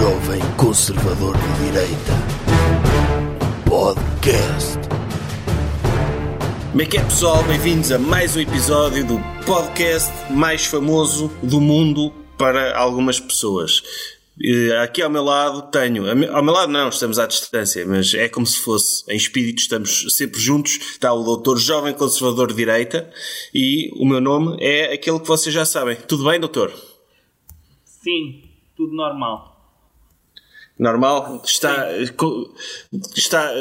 Jovem Conservador de Direita. Podcast. Como é que é, pessoal? Bem-vindos a mais um episódio do podcast mais famoso do mundo para algumas pessoas. Eh, Aqui ao meu lado tenho, ao meu lado não, estamos à distância, mas é como se fosse, em espírito estamos sempre juntos, está o doutor Jovem Conservador de Direita e o meu nome é aquele que vocês já sabem. Tudo bem, doutor? Sim, tudo normal. Normal? Está, está,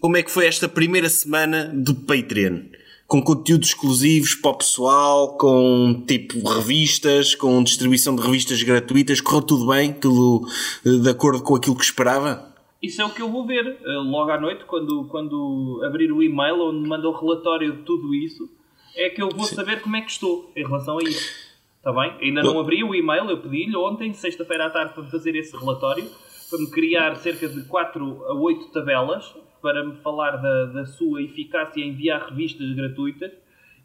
como é que foi esta primeira semana do Patreon? Com conteúdos exclusivos para o pessoal, com tipo revistas, com distribuição de revistas gratuitas, correu tudo bem? Tudo eh, de acordo com aquilo que esperava? Isso é o que eu vou ver eh, logo à noite, quando, quando abrir o e-mail onde me manda o relatório de tudo isso, é que eu vou saber como é que estou em relação a isso. Está bem? Ainda não abri o e-mail, eu pedi-lhe ontem, sexta-feira à tarde, para me fazer esse relatório, para me criar cerca de 4 a 8 tabelas, para me falar da, da sua eficácia em enviar revistas gratuitas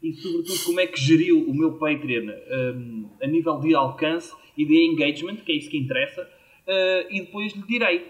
e, sobretudo, como é que geriu o meu Patreon hum, a nível de alcance e de engagement, que é isso que interessa, eh, e depois lhe direi.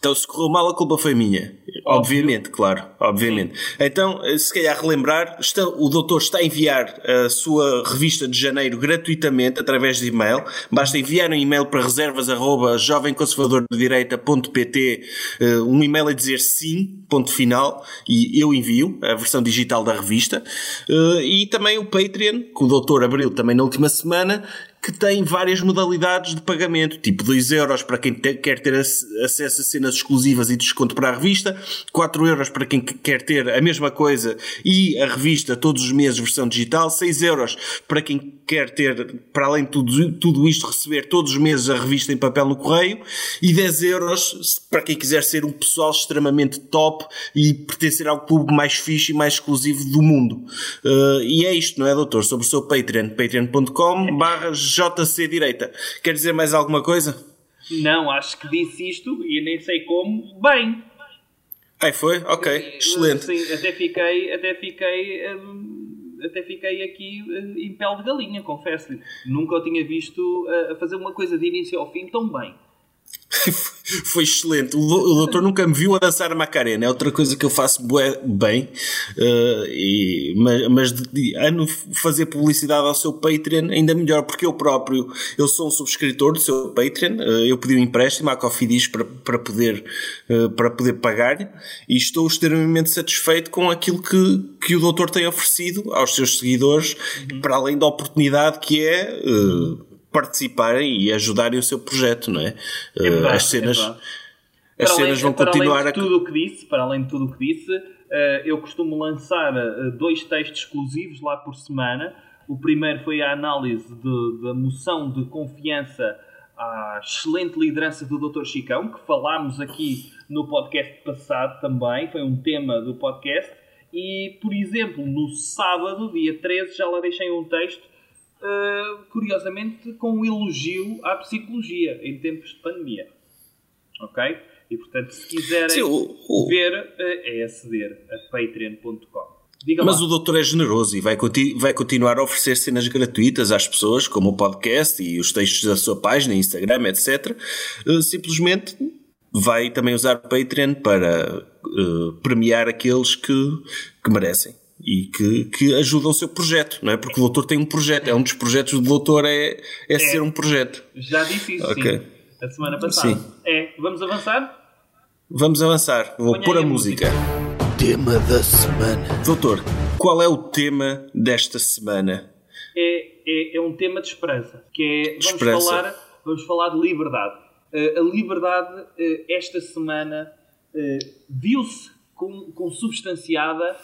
Então, se correu mal, a culpa foi minha. Obviamente, claro, obviamente. Então, eh, se calhar relembrar, está- o doutor está a enviar a sua revista de janeiro gratuitamente através de e-mail. Basta enviar um e-mail para reservas arroba jovemconservadordedireita.pt eh, um e-mail a dizer sim, ponto final, e eu envio a versão digital da revista. Eh, E também o Patreon, que o doutor abriu também na última semana, que tem várias modalidades de pagamento, tipo 2 euros para quem te- quer ter ac- acesso a cenas exclusivas e desconto para a revista, 4 euros para quem que- quer ter a mesma coisa e a revista todos os meses versão digital, 6 euros para quem quer ter, para além de tudo, tudo isto, receber todos os meses a revista em papel no correio e 10 euros para quem quiser ser um pessoal extremamente top e pertencer ao clube mais fixe e mais exclusivo do mundo. Uh, e é isto, não é, doutor? Sobre o seu Patreon, patreon.com barra JC Direita. Quer dizer mais alguma coisa? Não, acho que disse isto e nem sei como. Bem, Ai, foi? Ok, excelente. Sim, até fiquei, até fiquei, hum, até fiquei aqui hum, em pele de galinha, confesso-lhe. Nunca o tinha visto uh, a fazer uma coisa de início ao fim tão bem. Foi excelente. O o doutor nunca me viu a dançar a Macarena. É outra coisa que eu faço bem. eh, e- mas mas de, de, a no fazer publicidade ao seu Patreon, ainda melhor, porque eu próprio eu sou um subscritor do seu Patreon. eh, eu pedi um empréstimo à Cofidis para, para, poder, eh, para poder pagar e estou extremamente satisfeito com aquilo que, que o doutor tem oferecido aos seus seguidores, para além da oportunidade que é. Participarem e ajudarem o seu projeto, não é? É Eh, verdade, as cenas, é as Para além- cenas vão para continuar a. tudo o que disse, para além de tudo o que disse, eh, eu costumo lançar eh, dois textos exclusivos lá por semana. O primeiro foi a análise de- da moção de confiança à excelente liderança do Dr. Chicão, que falámos aqui no podcast passado também, foi um tema do podcast. E, por exemplo, no sábado, dia 13, já lá deixei um texto, eh, curiosamente, com um elogio à psicologia em tempos de pandemia. Ok? E portanto, se quiserem Sim, o- o- ver, eh, é aceder a patreon.com. Diga Mas lá. o doutor é generoso e vai, conti- vai continuar a oferecer cenas gratuitas às pessoas, como o podcast e os textos da sua página, Instagram, etc. Eh, simplesmente vai também usar o Patreon para eh, premiar aqueles que, que merecem e que, que ajudam o seu projeto, não é? Porque o doutor tem um projeto, é um dos projetos do doutor é, é, ser um projeto. Já disse isso, Ok. sim. A semana passada. Sim. É, vamos avançar? Vamos avançar, vou Ponha pôr a a música. Tema da semana. Doutor, qual é o tema desta semana? é, é, é um tema de esperança, que é, vamos, Esperança. falar, vamos falar de liberdade. Eh, a liberdade, eh, esta semana, eh, viu-se com, consubstanciada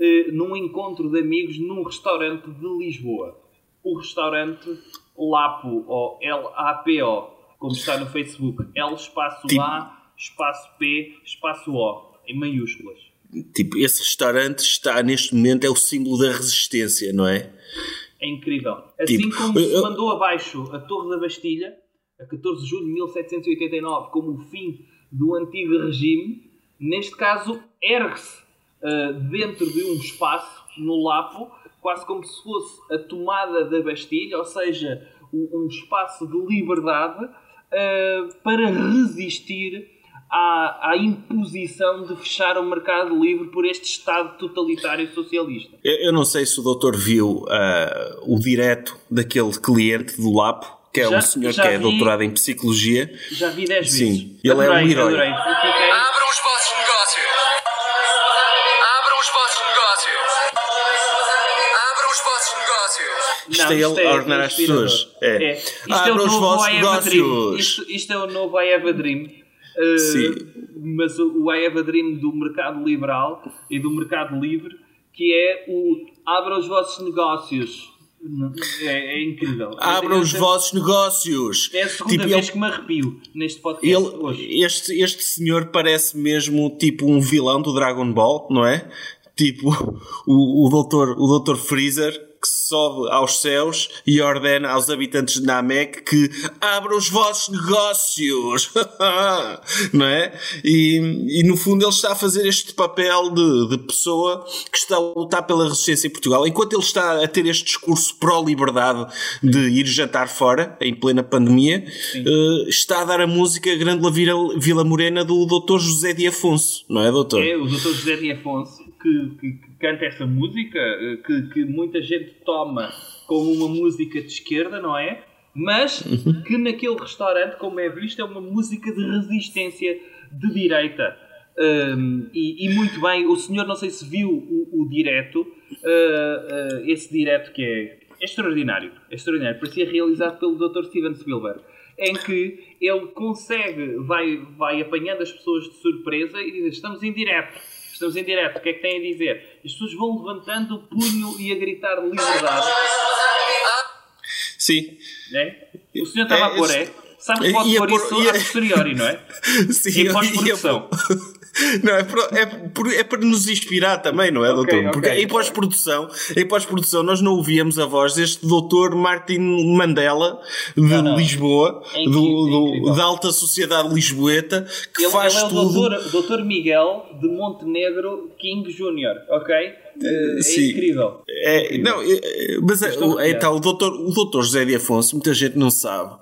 eh, num encontro de amigos num restaurante de Lisboa. O restaurante Lapo, ou L-A-P-O, como está no Facebook. L espaço Tipo- A, espaço P, espaço O, em maiúsculas. Tipo, esse restaurante está neste momento é o símbolo da resistência, não é? É incrível. Assim Tipo, como se eu- mandou abaixo a Torre da Bastilha, a 14 de julho de 1789, como o fim do antigo regime, neste caso ergue-se ah, dentro de um espaço, no Lapo, quase como se fosse a tomada da Bastilha, ou seja, um, um espaço de liberdade uh, para resistir à, à, imposição de fechar o mercado livre por este Estado totalitário socialista. Eu, eu não sei se o doutor viu uh, o direto daquele cliente do Lapo, que é já, um senhor que é vi, doutorado em psicologia. Já vi 10 vezes. Sim, ele adorei, é um herói. Adorei. Abram os Isto é ele a ordenar as pessoas. É. é. Isto Abram é os vossos negócios. Isto, isto, é o novo I Have a Dream. Uh, mas o I Have a Dream do mercado liberal e do mercado livre, que é o abra os vossos negócios. É, é incrível. Abram os vossos negócios. É a segunda tipo, vez ele... que me arrepio neste podcast ele, hoje. Este, este senhor parece mesmo tipo um vilão do Dragon Ball, não é? Tipo o, o, doutor, o doutor Freezer que sobe aos céus e ordena aos habitantes de Namek que abram os vossos negócios, não é? E, e, no fundo ele está a fazer este papel de, de, pessoa que está a lutar pela resistência em Portugal. Enquanto ele está a ter este discurso pró-liberdade de ir jantar fora, em plena pandemia, uh, está a dar a música Grande Vila, Vila Morena do Dr. José de Afonso, não é, doutor? É, o Dr. José de Afonso que, que, canta essa música, eh, que, que muita gente toma como uma música de esquerda, não é? Mas que naquele restaurante, como é visto, é uma música de resistência de direita. Um, e, e, muito bem, o senhor não sei se viu o, o direto, uh, uh, esse direto que é, é extraordinário, é extraordinário, parecia realizado pelo Dr. Steven Spielberg, em que ele consegue, vai, vai apanhando as pessoas de surpresa e diz: Estamos em direto Estamos em direto, o que é que têm a dizer? As pessoas vão levantando o punho e a gritar liberdade. Sim. É? O senhor estava é, a pôr, é? Sabe que pode pôr isso a posteriori, não é? Sim, em pós-produção. Não, é para, é, por, é para nos inspirar também, não é, okay, doutor? Porque okay. em pós-produção, em pós-produção nós não ouvíamos a voz deste doutor Martin Mandela de não, não. Lisboa, é incrível, do, do, da alta sociedade lisboeta, que ele, faz ele é o tudo. Doutor, doutor Miguel de Montenegro King Jr., ok? É, Sim. incrível. É, não, é, mas é, é, então, o doutor, o doutor José de Afonso, muita gente não sabe,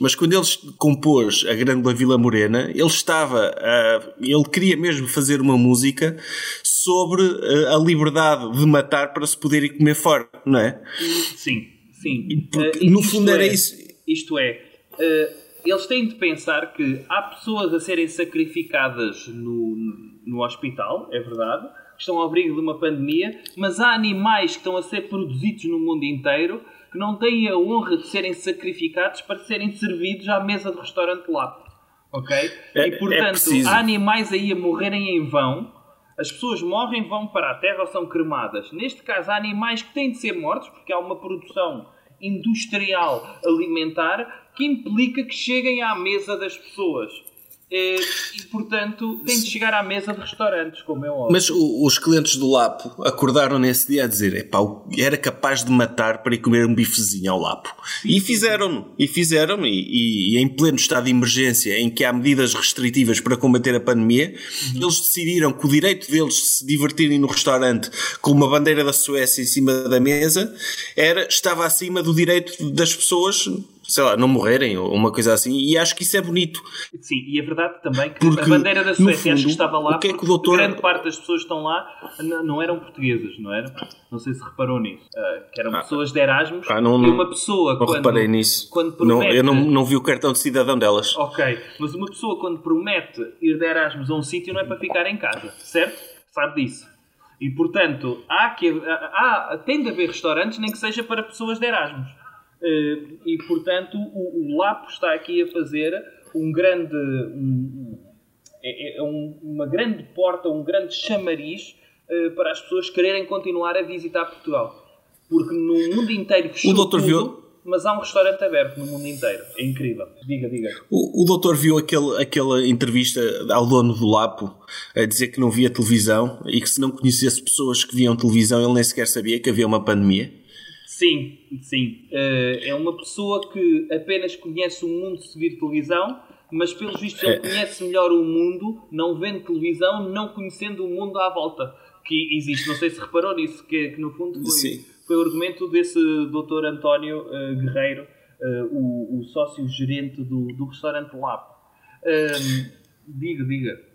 mas quando ele compôs a Grande Vila Morena, ele estava, ele queria mesmo fazer uma música sobre a liberdade de matar para se poder ir comer fora, não é? Sim, sim. Porque, uh, no fundo era é, isso. Isto é, uh, eles têm de pensar que há pessoas a serem sacrificadas no, no hospital, é verdade, que estão ao abrigo de uma pandemia, mas há animais que estão a ser produzidos no mundo inteiro que não têm a honra de serem sacrificados para serem servidos à mesa do restaurante lá. Ok? É, e portanto, é há animais aí a morrerem em vão. As pessoas morrem, vão para a terra ou são cremadas. Neste caso, há animais que têm de ser mortos porque há uma produção industrial alimentar que implica que cheguem à mesa das pessoas. Eh, e, portanto, tem de chegar à mesa de restaurantes, como é óbvio. Mas os clientes do Lapo acordaram nesse dia a dizer: epá, era capaz de matar para ir comer um bifezinho ao Lapo. E fizeram-no. E fizeram-no. E, e, em pleno estado de emergência, em que há medidas restritivas para combater a pandemia, uhum. eles decidiram que o direito deles de se divertirem no restaurante com uma bandeira da Suécia em cima da mesa era, estava acima do direito das pessoas sei lá, não morrerem ou uma coisa assim, e acho que isso é bonito. Sim, e a verdade também que porque, a bandeira da Suécia fundo, acho que estava lá, o que é que o doutor... grande parte das pessoas que estão lá não eram portuguesas, não era? Não sei se reparou nisso. Uh, que eram ah, pessoas de Erasmus ah, não, e uma pessoa não quando, reparei nisso. quando promete... Não, eu não, não vi o cartão de cidadão delas. Ok, mas uma pessoa quando promete ir de Erasmus a um sítio não é para ficar em casa, certo? Sabe disso. E portanto, há que, há, tem de haver restaurantes, nem que seja para pessoas de Erasmus. Eh, e portanto o, o Lapo está aqui a fazer um grande um, é, é um, uma grande porta, um grande chamariz uh, para as pessoas quererem continuar a visitar Portugal. Porque no mundo inteiro fechou o doutor tudo, viu? mas há um restaurante aberto no mundo inteiro. É incrível. Diga, diga. O, o doutor viu aquele, aquela entrevista ao dono do Lapo a dizer que não via televisão e que se não conhecesse pessoas que viam televisão ele nem sequer sabia que havia uma pandemia. Sim, sim. Uh, é uma pessoa que apenas conhece o mundo de seguir televisão, mas pelos vistos ele é. conhece melhor o mundo, não vendo televisão, não conhecendo o mundo à volta que existe. Não sei se reparou nisso, que, que no fundo foi, foi o argumento desse doutor António uh, Guerreiro, uh, o, o sócio-gerente do, do restaurante Lapo. Um, diga, diga.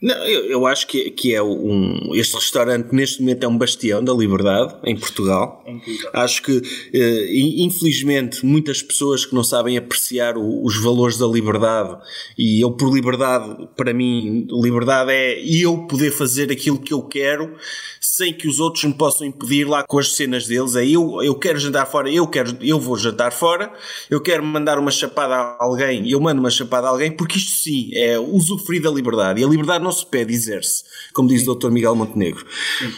Não, eu, eu acho que, que é um. Este restaurante neste momento é um bastião da liberdade em Portugal. Incrível. Acho que, eh, infelizmente, muitas pessoas que não sabem apreciar o- os valores da liberdade, e eu, por liberdade, para mim, liberdade é eu poder fazer aquilo que eu quero sem que os outros me possam impedir lá com as cenas deles. É eu, eu quero jantar fora, eu, quero, eu vou jantar fora, eu quero mandar uma chapada a alguém, eu mando uma chapada a alguém, porque isto sim é usufruir da liberdade. E a liberdade não se pede, exerce, como diz o Dr. Miguel Montenegro.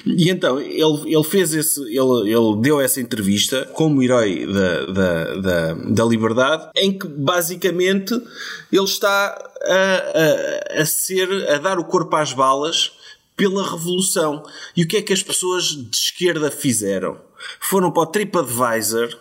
E então, ele, ele fez esse, ele, ele deu essa entrevista como herói da, da, da, da liberdade, em que basicamente ele está a, a, a ser, a dar o corpo às balas pela revolução. E o que é que as pessoas de esquerda fizeram? Foram para o TripAdvisor,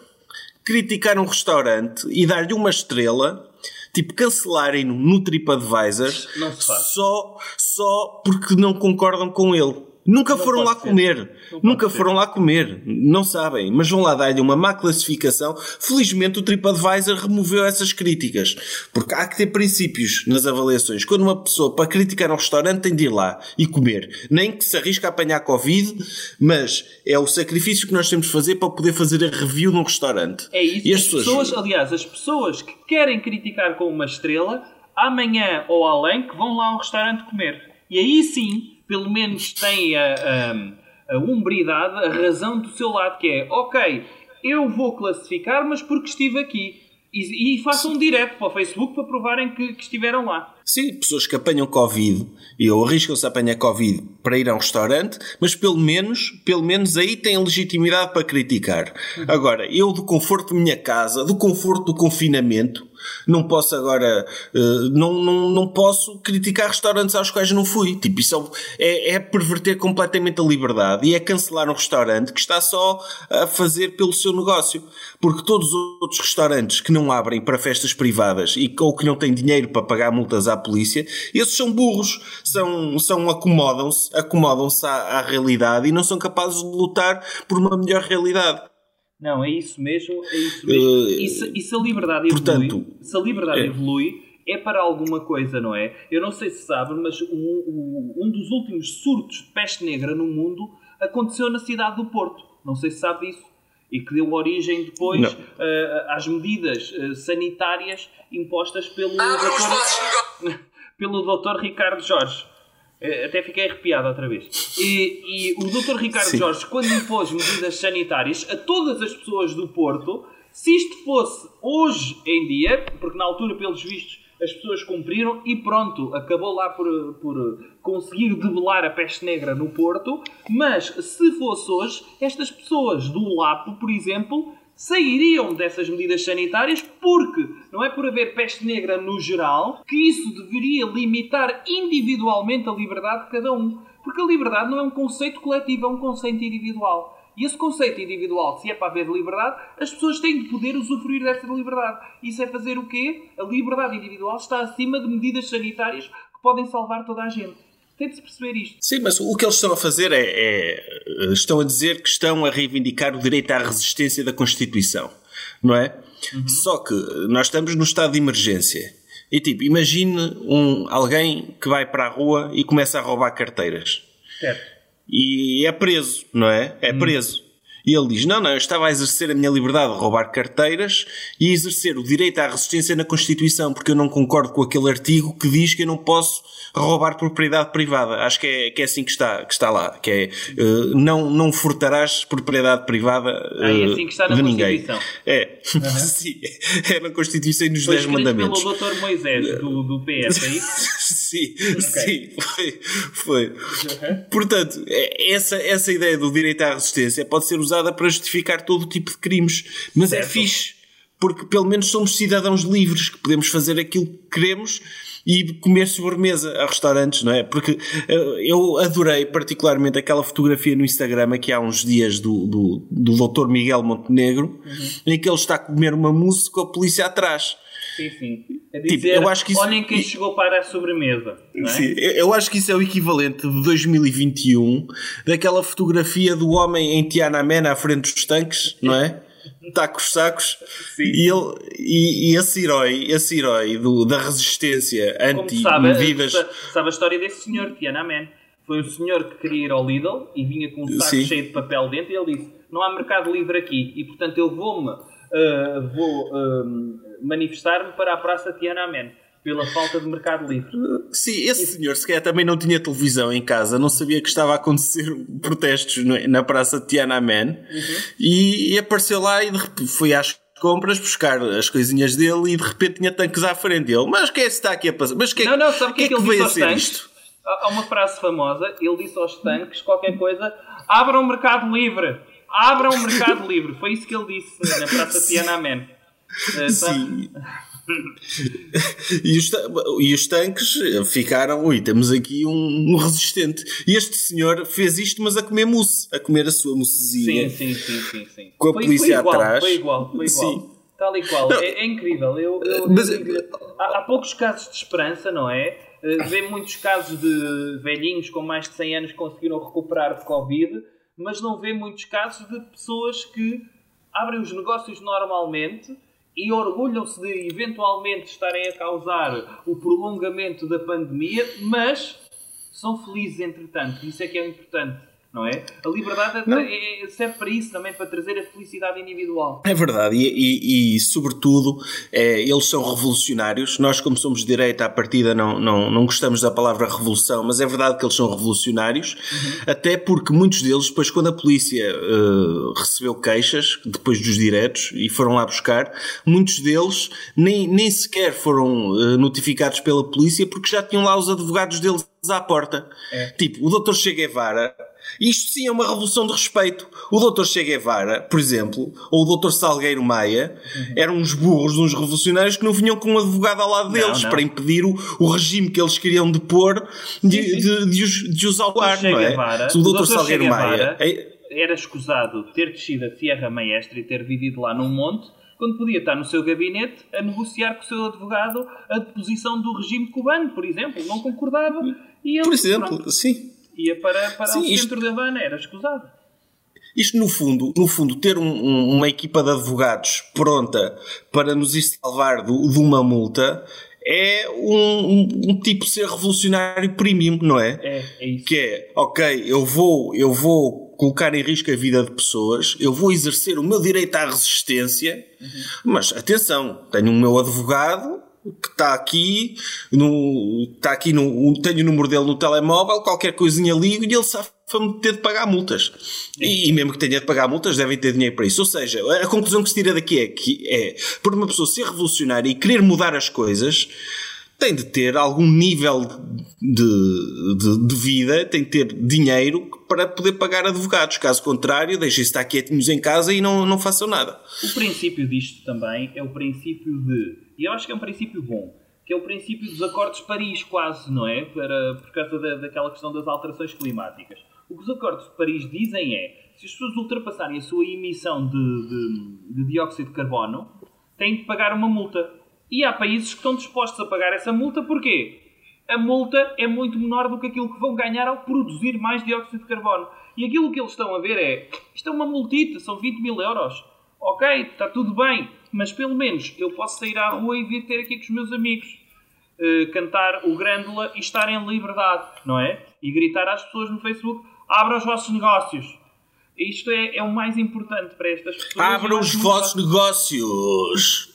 criticar um restaurante e dar-lhe uma estrela, tipo, cancelarem-no no TripAdvisor só, só porque não concordam com ele. Nunca Não foram lá ser. comer. Não Nunca ser. foram lá comer. Não sabem. Mas vão lá dar-lhe uma má classificação. Felizmente o TripAdvisor removeu essas críticas. Porque há que ter princípios nas avaliações. Quando uma pessoa, para criticar um restaurante, tem de ir lá e comer. Nem que se arrisque a apanhar Covid, mas é o sacrifício que nós temos de fazer para poder fazer a review num restaurante. É isso. E as as pessoas, aliás, as pessoas que querem criticar com uma estrela, amanhã ou além, que vão lá a um restaurante comer. E aí sim, pelo menos têm a, a, a umbridade, a razão do seu lado, que é, ok, eu vou classificar, mas porque estive aqui. E, e façam um direto para o Facebook para provarem que, que estiveram lá. Sim, pessoas que apanham Covid e ou arriscam-se a apanhar Covid para ir a um restaurante, mas pelo menos, pelo menos aí têm legitimidade para criticar. Agora, eu do conforto da minha casa, do conforto do confinamento, não posso agora, eh, não, não, não posso criticar restaurantes aos quais não fui. Tipo, isso é, é perverter completamente a liberdade e é cancelar um restaurante que está só a fazer pelo seu negócio. Porque todos os outros restaurantes que não abrem para festas privadas e ou que não têm dinheiro para pagar multas à polícia, esses são burros, são, são acomodam-se, acomodam-se à, à realidade e não são capazes de lutar por uma melhor realidade. Não, é isso mesmo, é isso mesmo. Eh, e, se, e se a liberdade portanto, evolui, se a liberdade é. evolui, é para alguma coisa, não é? Eu não sei se sabe, mas um, um, um dos últimos surtos de peste negra no mundo aconteceu na cidade do Porto. Não sei se sabe disso. E que deu origem depois eh, às medidas eh, sanitárias impostas pelo doutor- pelo Dr. Ricardo Jorge. Eh, Até fiquei arrepiado outra vez. E, e o Dr. Ricardo Sim. Jorge, quando impôs medidas sanitárias a todas as pessoas do Porto, se isto fosse hoje em dia, porque na altura, pelos vistos, as pessoas cumpriram e pronto, acabou lá por, por conseguir debelar a peste negra no Porto, mas se fosse hoje, estas pessoas do Lapo, por exemplo, sairiam dessas medidas sanitárias porque não é por haver peste negra no geral que isso deveria limitar individualmente a liberdade de cada um. Porque a liberdade não é um conceito coletivo, é um conceito individual. E esse conceito individual, se é para haver liberdade, as pessoas têm de poder usufruir dessa liberdade. Isso é fazer o quê? A liberdade individual está acima de medidas sanitárias que podem salvar toda a gente. Tem de se perceber isto. Sim, mas o que eles estão a fazer é, é- Estão a dizer que estão a reivindicar o direito à resistência da Constituição, não é? Só que nós estamos no estado de emergência. E tipo, imagine um, alguém que vai para a rua e começa a roubar carteiras. Certo. E é preso, não é? É preso. E ele diz: Não, não, eu estava a exercer a minha liberdade de roubar carteiras e exercer o direito à resistência na Constituição, porque eu não concordo com aquele artigo que diz que eu não posso roubar propriedade privada. Acho que é, que é assim que está, que está lá: que é eh, não, não furtarás propriedade privada Ah, é eh, assim que está na de ninguém. Constituição. É, sim, é na Constituição e nos Foi 10 escrito mandamentos. pelo Dr. Moisés do, do PS, é isso? sim, sim, foi. foi. Portanto, é- essa, essa ideia do direito à resistência pode ser usada para justificar todo o tipo de crimes, mas é Certo. fixe, porque pelo menos somos cidadãos livres, que podemos fazer aquilo que queremos e comer sobremesa a restaurantes, não é? Porque eh, eu adorei particularmente aquela fotografia no Instagram aqui há uns dias do, do, do Dr. Miguel Montenegro, em que ele está a comer uma mousse com a polícia atrás. Sim, sim. Tipo, dizer, eu acho que isso- olhem quem chegou para a sobremesa. É? Sim, eu acho que isso é o equivalente de 2021 daquela fotografia do homem em Tiananmen à frente dos tanques, não é? Está com os sacos. Sim. E, ele, e, e esse herói, esse herói do, da resistência sabe, anti-medidas. sa- sabe a história desse senhor, Tiananmen? Foi um senhor que queria ir ao Lidl e vinha com um saco Sim. cheio de papel dentro e ele disse: Não há mercado livre aqui e portanto eu vou-me ah, vou ah, manifestar-me para a Praça Tiananmen pela falta de mercado livre. Sim, esse senhor sequer também não tinha televisão em casa, não sabia que estava a acontecer protestos na praça de Tiananmen e, e apareceu lá e de repente foi às compras buscar as coisinhas dele e de repente tinha tanques à frente dele. Mas quem é que está aqui a passar? Mas que, Não, não, sabe o que é que ele veio disse a aos ser tanques? isto? Há uma frase famosa, ele disse aos tanques qualquer coisa: abram o mercado livre! Abram o mercado livre! Foi isso que ele disse na Praça Tiananmen. Ah, sabe? Sim. e, os, e os tanques ficaram, ui, temos aqui um, um resistente. E este senhor fez isto, mas a comer mousse, a comer a sua moussezinha. Sim, sim, sim, sim, sim. Com a foi, polícia foi igual, atrás. Foi igual, foi igual. Sim. Tal e qual. É, é incrível. Eu, eu- Mas- digo- há, há poucos casos de esperança, não é? Eh, Vê muitos casos de velhinhos com mais de 100 anos que conseguiram recuperar de Covid, mas não vê muitos casos de pessoas que abrem os negócios normalmente e orgulham-se de eventualmente estarem a causar o prolongamento da pandemia, mas são felizes entretanto. Isso é que é importante, não é? A liberdade é- é- serve para isso também, para trazer a felicidade individual. É verdade, e, e- e, sobretudo é, eles são revolucionários. Nós, como somos de direita, à partida não, não, não gostamos da palavra revolução, mas é verdade que eles são revolucionários, até porque muitos deles, depois, quando a polícia eh, recebeu queixas, depois dos diretos, e foram lá buscar, muitos deles nem, nem sequer foram eh, notificados pela polícia porque já tinham lá os advogados deles à porta. Tipo, o Dr. Che Guevara. Isto sim é uma revolução de respeito. O Dr. Che Guevara, por exemplo, ou o Dr. Salgueiro Maia, eram uns burros, uns revolucionários que não vinham com um advogado ao lado deles não. para impedir o, o regime que eles queriam depor de, de, de os, de os Che não é? Guevara- o o Dr. Salgueiro Maia. é- Era escusado ter descido a Sierra Maestra e ter vivido lá num monte, quando podia estar no seu gabinete a negociar com o seu advogado a deposição do regime cubano, por exemplo. Não concordava. E ele, por exemplo, pronto, sim. Ia para, para Sim, o isto- centro da Havana, era escusado. Isto, no fundo, no fundo ter um- um- uma equipa de advogados pronta para nos ir salvar do- de uma multa é um, um- tipo de ser revolucionário premium, não é? É, é isso. Que é, ok, eu vou, eu vou colocar em risco a vida de pessoas, eu vou exercer o meu direito à resistência, mas atenção, tenho o meu advogado que está aqui, no, está aqui no, tenho o número dele no telemóvel, qualquer coisinha ligo e ele safa-me de ter de pagar multas. E, e mesmo que tenha de pagar multas, devem ter dinheiro para isso. Ou seja, a conclusão que se tira daqui é que é, por uma pessoa ser revolucionária e querer mudar as coisas, tem de ter algum nível de, de, de vida, tem de ter dinheiro para poder pagar advogados. Caso contrário, deixem-se estar quietinhos em casa e não, não façam nada. O princípio disto também é o princípio de. E eu acho que é um princípio bom. Que é o princípio dos acordos de Paris, quase, não é? Para, por causa da, daquela questão das alterações climáticas. O que os acordos de Paris dizem é: se as pessoas ultrapassarem a sua emissão de, de, de dióxido de carbono, têm de pagar uma multa. E há países que estão dispostos a pagar essa multa, porquê? A multa é muito menor do que aquilo que vão ganhar ao produzir mais dióxido de carbono. E aquilo que eles estão a ver é: isto é uma multita, são 20 mil euros. Ok, está tudo bem, mas pelo menos eu posso sair à rua e vir ter aqui com os meus amigos, eh, cantar o Grândola e estar em liberdade, não é? E gritar às pessoas no Facebook: abram os vossos negócios. Isto é, é o mais importante para estas pessoas. Acho os vossos negócios.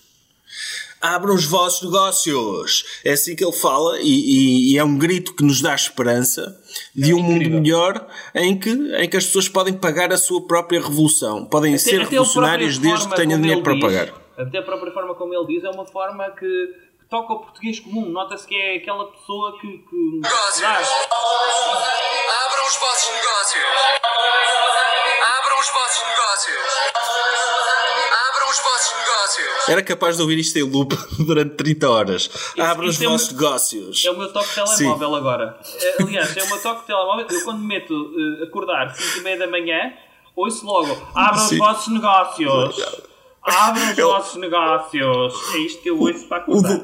Abram os vossos negócios. É assim que ele fala e, e- e é um grito que nos dá esperança de um mundo incrível. melhor em que, em que as pessoas podem pagar a sua própria revolução. Podem ser Até- até a revolucionários desde que tenham dinheiro para diz, pagar. Até a própria forma como ele diz é uma forma que, que toca ao português comum. Nota-se que é aquela pessoa que. que Negócios. Abram os vossos negócios. Abram os vossos negócios. Negócios. Era capaz de ouvir isto em loop durante 30 horas. Abram os é vossos uma- negócios. É o meu toque telemóvel agora. Eh, Aliás, é o meu toque telemóvel. Eu quando me meto eh, acordar 5 e meia da manhã, ouço logo: abram os Sim. vossos negócios. Abram os Eu- vossos negócios. É isto que eu ouço para acordar.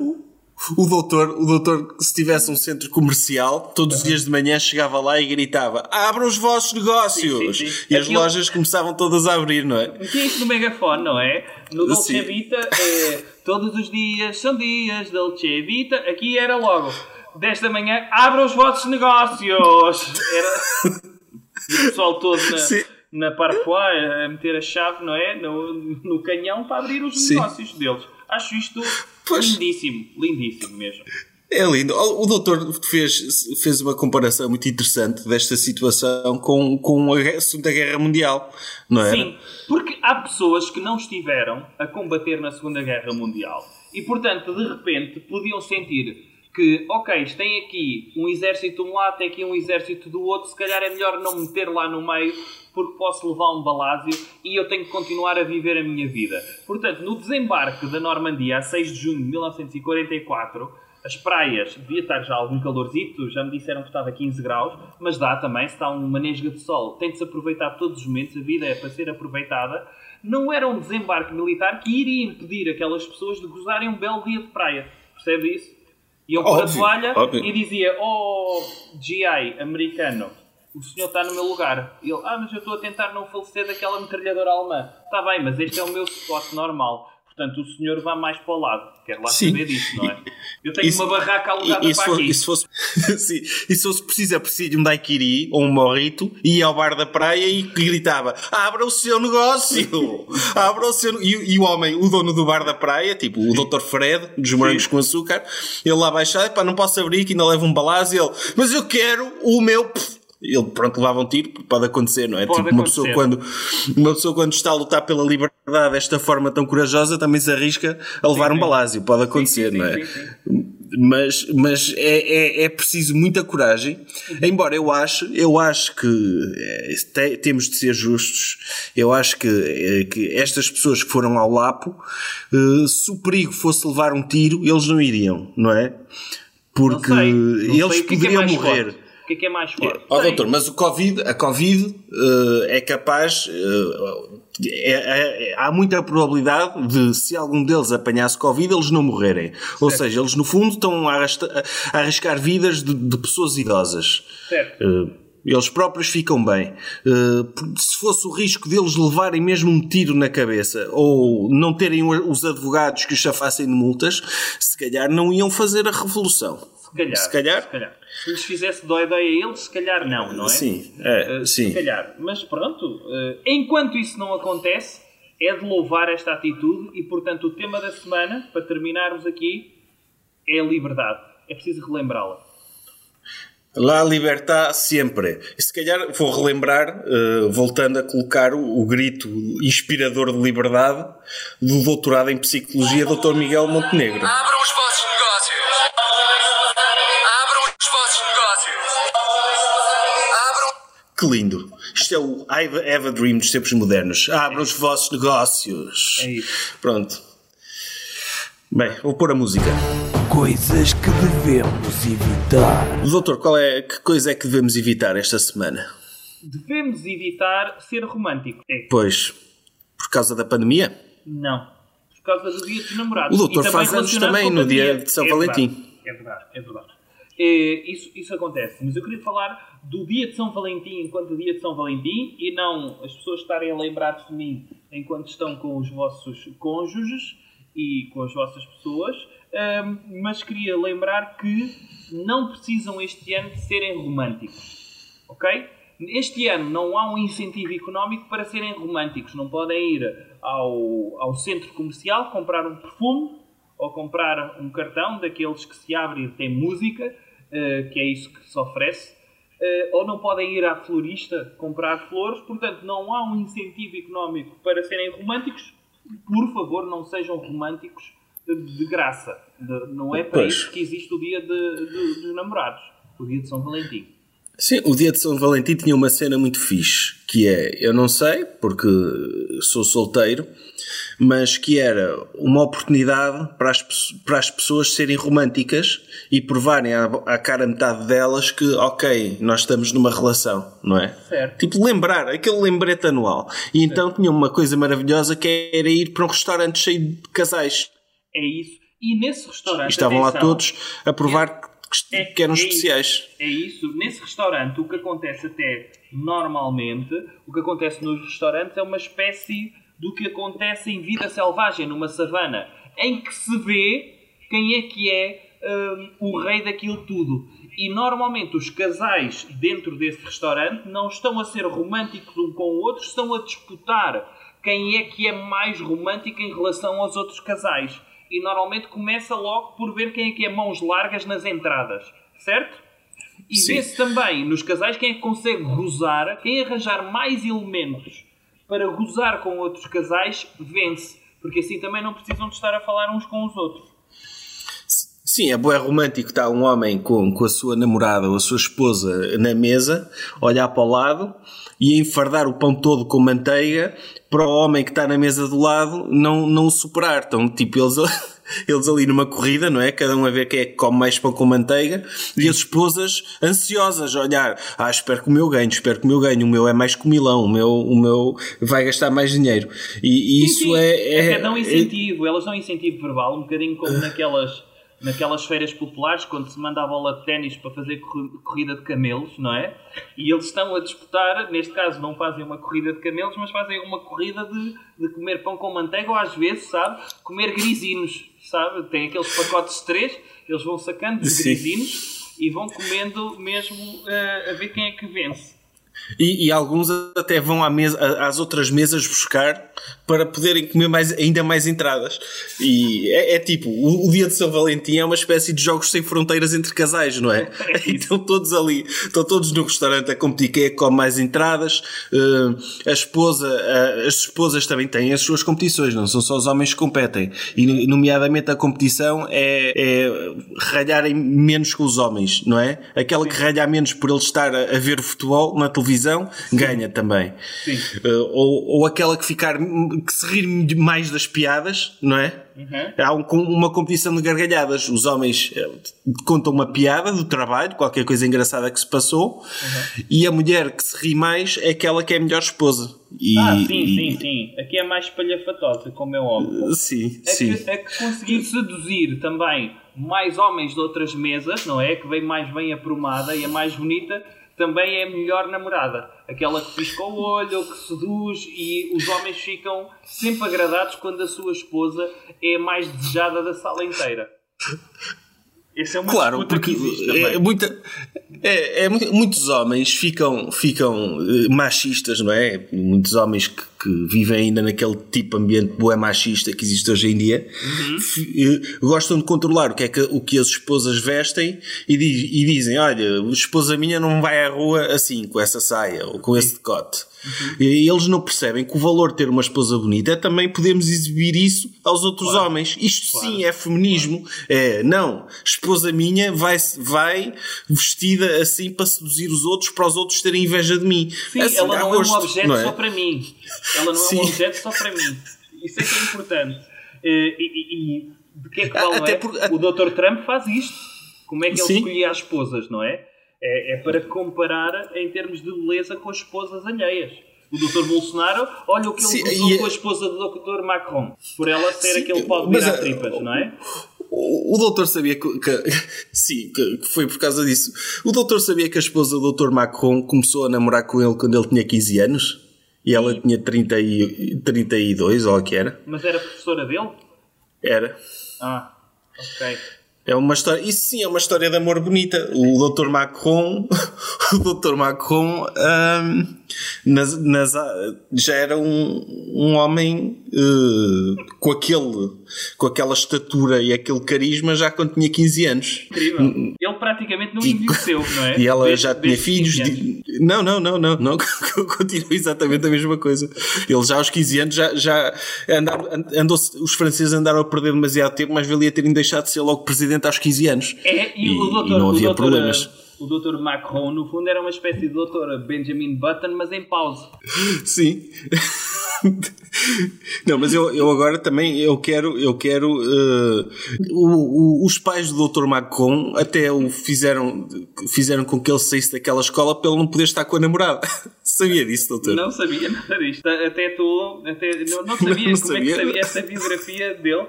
O doutor, o doutor, se tivesse um centro comercial, todos os dias de manhã chegava lá e gritava: Abram os vossos negócios! Sim, sim, sim. E as Aquilo- lojas começavam todas a abrir, não é? Metia isso no megafone, não é? No Dolce. Vita, é, todos os dias são dias Dolce Vita. Aqui era logo, 10 da manhã, abram os vossos negócios! Era e o pessoal todo na, Sim. na Parfois a meter a chave, não é? No, no canhão para abrir os Sim. negócios deles. Acho isto Pois. lindíssimo, lindíssimo mesmo. É lindo. O doutor fez, fez uma comparação muito interessante desta situação com, com a Segunda Guerra Mundial, não é? Sim, porque há pessoas que não estiveram a combater na Segunda Guerra Mundial e, portanto, de repente podiam sentir que, ok, tem aqui um exército de um lado, tem aqui um exército do outro, se calhar é melhor não me meter lá no meio porque posso levar um balásio e eu tenho que continuar a viver a minha vida. Portanto, no desembarque da Normandia, a 6 de junho de 1944, as praias, devia estar já algum calorzito, já me disseram que estava 15 graus, mas dá também, se está uma nesga de sol, tem de se aproveitar todos os momentos, a vida é para ser aproveitada. Não era um desembarque militar que iria impedir aquelas pessoas de gozarem um belo dia de praia. Percebe isso? Iam pôr a toalha óbvio. e dizia, oh GI americano, o senhor está no meu lugar. E ele, ah, mas eu estou a tentar não falecer daquela metralhadora alemã. Está bem, mas este é o meu spot normal. Portanto, o senhor vá mais para o lado. Quero lá Sim. saber disso, não é? Eu tenho Isso- uma barraca alugada E, e para for- aqui. e se fosse, sim, e se fosse preciso, é preciso um daiquiri ou um morrito, ia ao bar da praia e gritava: Abra o seu negócio! Abra o seu. E, e o homem, o dono do bar da praia, tipo o Dr. Fred, dos morangos com açúcar, ele lá baixava, pá, não posso abrir, que ainda leva um balazo, e ele, mas eu quero o meu. pff." Ele, pronto, levava um tiro, pode acontecer, não é? Pode tipo, uma acontecer. pessoa, quando, uma pessoa quando está a lutar pela liberdade desta forma tão corajosa também se arrisca a levar um balásio, pode acontecer, sim, não é? sim, sim. mas, mas é, é, é preciso muita coragem. Embora eu acho, eu acho que eh, te- temos de ser justos. Eu acho que, eh, que estas pessoas que foram ao Lapo, eh, se o perigo fosse levar um tiro, eles não iriam, não é? Porque Não sei, não eles é é poderiam mais morrer. forte. O que é que é mais forte? Ó Sei. doutor, mas o Covid, a Covid eh, é capaz. eh, é- é- há muita probabilidade de, se algum deles apanhasse Covid, eles não morrerem. Ou seja, eles no fundo estão a, arrasta- a arriscar vidas de, de pessoas idosas. Certo. Eh, eles próprios ficam bem. Se fosse o risco deles levarem mesmo um tiro na cabeça ou não terem os advogados que os chafassem de multas, se calhar não iam fazer a revolução. Se calhar. Se calhar. Se calhar. Se lhes fizesse dói-dói a eles, se calhar não, não é? Sim, é, Uh, sim. Se calhar. Mas pronto, uh, enquanto isso não acontece, é de louvar esta atitude e, portanto, o tema da semana, para terminarmos aqui, é a liberdade. É preciso relembrá-la. La libertad sempre. E se calhar vou relembrar, eh, voltando a colocar o, o grito inspirador de liberdade do doutorado em Psicologia, Dr. Miguel Montenegro. Abram os Que lindo. Isto é o I have a dream dos tempos modernos. Abra os vossos negócios. É isso. Pronto. Bem, vou pôr a música. Coisas que devemos evitar. Doutor, qual é, que coisa é que devemos evitar esta semana? Devemos evitar ser romântico. É. Pois, por causa da pandemia? Não. Por causa do dia dos namorados. O doutor também faz anos também no dia de São É Valentim. verdade, É verdade, é verdade. É, isso, isso acontece. Mas eu queria falar do dia de São Valentim enquanto dia de São Valentim e não as pessoas estarem a lembrar-se de mim enquanto estão com os vossos cônjuges e com as vossas pessoas. Ahm, mas queria lembrar que não precisam este ano de serem românticos. Ok? Este ano não há um incentivo económico para serem românticos. Não podem ir ao, ao centro comercial comprar um perfume ou comprar um cartão daqueles que se abre e tem música, eh, que é isso que se oferece. Eh, ou não podem ir à florista comprar flores. Portanto, não há um incentivo económico para serem românticos. Por favor, não sejam românticos de, graça. Não é para Pois. isso que existe o dia de- de- dos namorados. O dia de São Valentim. Sim, o dia de São Valentim tinha uma cena muito fixe, que é, eu não sei, porque sou solteiro, mas que era uma oportunidade para as, para as pessoas serem românticas e provarem à, à cara metade delas que, ok, nós estamos numa relação, não é? Certo. Tipo, lembrar, aquele lembrete anual. E então tinha uma coisa maravilhosa que era ir para um restaurante cheio de casais. É isso. E nesse restaurante. E estavam lá atenção, todos a provar que, É- que eram é isso. especiais. É isso. Nesse restaurante, o que acontece até normalmente, o que acontece nos restaurantes é uma espécie do que acontece em vida selvagem, numa savana, em que se vê quem é que é hum, o rei daquilo tudo. E normalmente os casais dentro desse restaurante não estão a ser românticos um com o outro, estão a disputar quem é que é mais romântico em relação aos outros casais. E normalmente começa logo por ver quem é que é mãos largas nas entradas, certo? E vê-se também nos casais quem é que consegue gozar, quem arranjar mais elementos para gozar com outros casais, vence. Porque assim também não precisam de estar a falar uns com os outros. Sim, é bué romântico estar um homem com, com a sua namorada ou a sua esposa na mesa, olhar para o lado e enfardar o pão todo com manteiga para o homem que está na mesa do lado não, não o superar. Então, tipo, eles, eles ali numa corrida, não é? Cada um a ver quem é que come mais pão com manteiga e as esposas ansiosas a olhar. Ah, espero que o meu ganhe, espero que o meu ganhe, o meu é mais comilão, o meu, o meu vai gastar mais dinheiro. E, e isso Sim, sim. é, é, Até dão incentivo, elas dão incentivo verbal, um bocadinho como naquelas, naquelas feiras populares, quando se manda a bola de ténis para fazer corri- corrida de camelos, não é? E eles estão a disputar, neste caso não fazem uma corrida de camelos, mas fazem uma corrida de, de comer pão com manteiga ou às vezes, sabe, comer grisinhos, sabe? Tem aqueles pacotes de três, eles vão sacando os Sim. grisinhos e vão comendo mesmo eh, a ver quem é que vence. E, e alguns até vão à mesa, às outras mesas buscar para poderem comer mais, ainda mais entradas. E é, é tipo, o, o dia de São Valentim é uma espécie de jogos sem fronteiras entre casais, não é? Então todos ali, estão todos no restaurante a competir quem é que come mais entradas. Eh, a esposa, eh, as esposas também têm as suas competições, não são só os homens que competem. E nomeadamente a competição é, é ralharem menos com os homens, não é? Aquela que ralhar menos por ele estar a, a ver o futebol na televisão ganha também. Sim. Uh, ou, ou aquela que ficar que se rir mais das piadas, não é? Uhum. Há um- uma competição de gargalhadas. Os homens eh, contam uma piada do trabalho, qualquer coisa engraçada que se passou, Uhum. e a mulher que se ri mais é aquela que é a melhor esposa. E, Ah, sim, e- sim, sim. Aqui é mais espalhafatosa, como é óbvio. Sim, É sim. que, é que conseguir seduzir também mais homens de outras mesas, não é? Que vem mais bem aprumada e a mais bonita, também é a melhor namorada. Aquela que pisca o olho, que seduz e os homens ficam sempre agradados quando a sua esposa é a mais desejada da sala inteira. Essa é uma Claro, porque é, muita, é, é mu- muitos homens ficam, ficam eh, machistas, não é? Muitos homens que, que vivem ainda naquele tipo de ambiente bué machista que existe hoje em dia Uhum. eh, gostam de controlar o que, é que, o que as esposas vestem e, e dizem: Olha, a esposa minha não vai à rua assim, com essa saia ou com esse decote. Uhum. E eles não percebem que o valor de ter uma esposa bonita é também podermos exibir isso aos outros homens. Isto sim é feminismo. É, não, esposa minha vai, vai vestida assim para seduzir os outros, para os outros terem inveja de mim. Sim, Assim, ela não é um gosto, objeto não é? só para mim. Ela não é Sim. um objeto só para mim. Isso é que é importante. Eh, E, e- e de que é que vale, até é? por- O Dr. Trump faz isto. Como é que ele Sim. escolhia as esposas, não é? é? É para comparar em termos de beleza com as esposas alheias. O Dr. Bolsonaro, olha o que ele Sim, com a esposa do Dr. Macron. Por ela ser Sim, aquele pau de virar tripas, não é? O, o doutor sabia que, que- sim, que, que foi por causa disso. O doutor sabia que a esposa do doutor Macron começou a namorar com ele quando ele tinha 15 anos e ela tinha 30 e, 32, ou o que era. Mas era professora dele? Era. Ah, ok. É uma história, isso sim é uma história de amor bonita. O Dr. Macron, o Dr. Macron ahm, nas, nas, já era um, um homem eh, com, aquele, com aquela estatura e aquele carisma já quando tinha 15 anos. Incrível. Ele praticamente não envelheceu, não é? E ela Desde- já tinha filhos. 15 anos. de- Não, não, não, não, não. Continua exatamente a mesma coisa. Ele já aos 15 anos já, já andou os franceses andaram a perder demasiado tempo, mas valia terem deixado de ser logo presidente aos 15 anos. É, e, o E- doutor, e não o havia doutor, problemas. O doutor Macron, no fundo, era uma espécie de doutor Benjamin Button, mas em pausa. Sim. Não, mas eu, eu agora também eu quero, eu quero eh, o- o- os pais do Dr. Macron até o fizeram, fizeram com que ele saísse daquela escola para ele não poder estar com a namorada. Sabia disso, doutor? Não sabia nada disto. Até tu. Até, não, não sabia Não como é que sabia. sabia essa biografia dele.